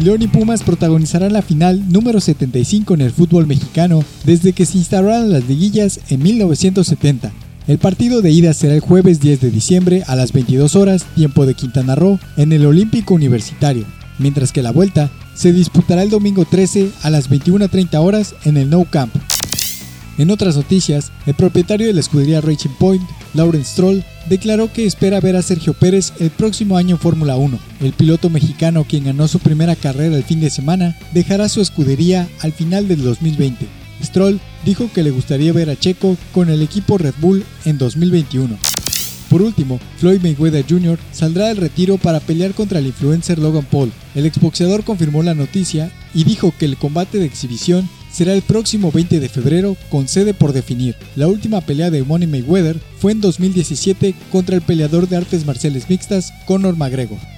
León y Pumas protagonizarán la final número 75 en el fútbol mexicano desde que se instauraron las liguillas en 1970. El partido de ida será el jueves 10 de diciembre a las 22 horas, tiempo de Quintana Roo, en el Olímpico Universitario, mientras que la vuelta se disputará el domingo 13 a las 21.30 horas en el Nou Camp. En otras noticias, el propietario de la escudería Racing Point, Lawrence Stroll, declaró que espera ver a Sergio Pérez el próximo año en Fórmula 1. El piloto mexicano, quien ganó su primera carrera el fin de semana, dejará su escudería al final del 2020. Stroll dijo que le gustaría ver a Checo con el equipo Red Bull en 2021. Por último, Floyd Mayweather Jr. saldrá del retiro para pelear contra el influencer Logan Paul. El exboxeador confirmó la noticia y dijo que el combate de exhibición será el próximo 20 de febrero con sede por definir. La última pelea de Money Mayweather fue en 2017 contra el peleador de artes marciales mixtas Conor McGregor.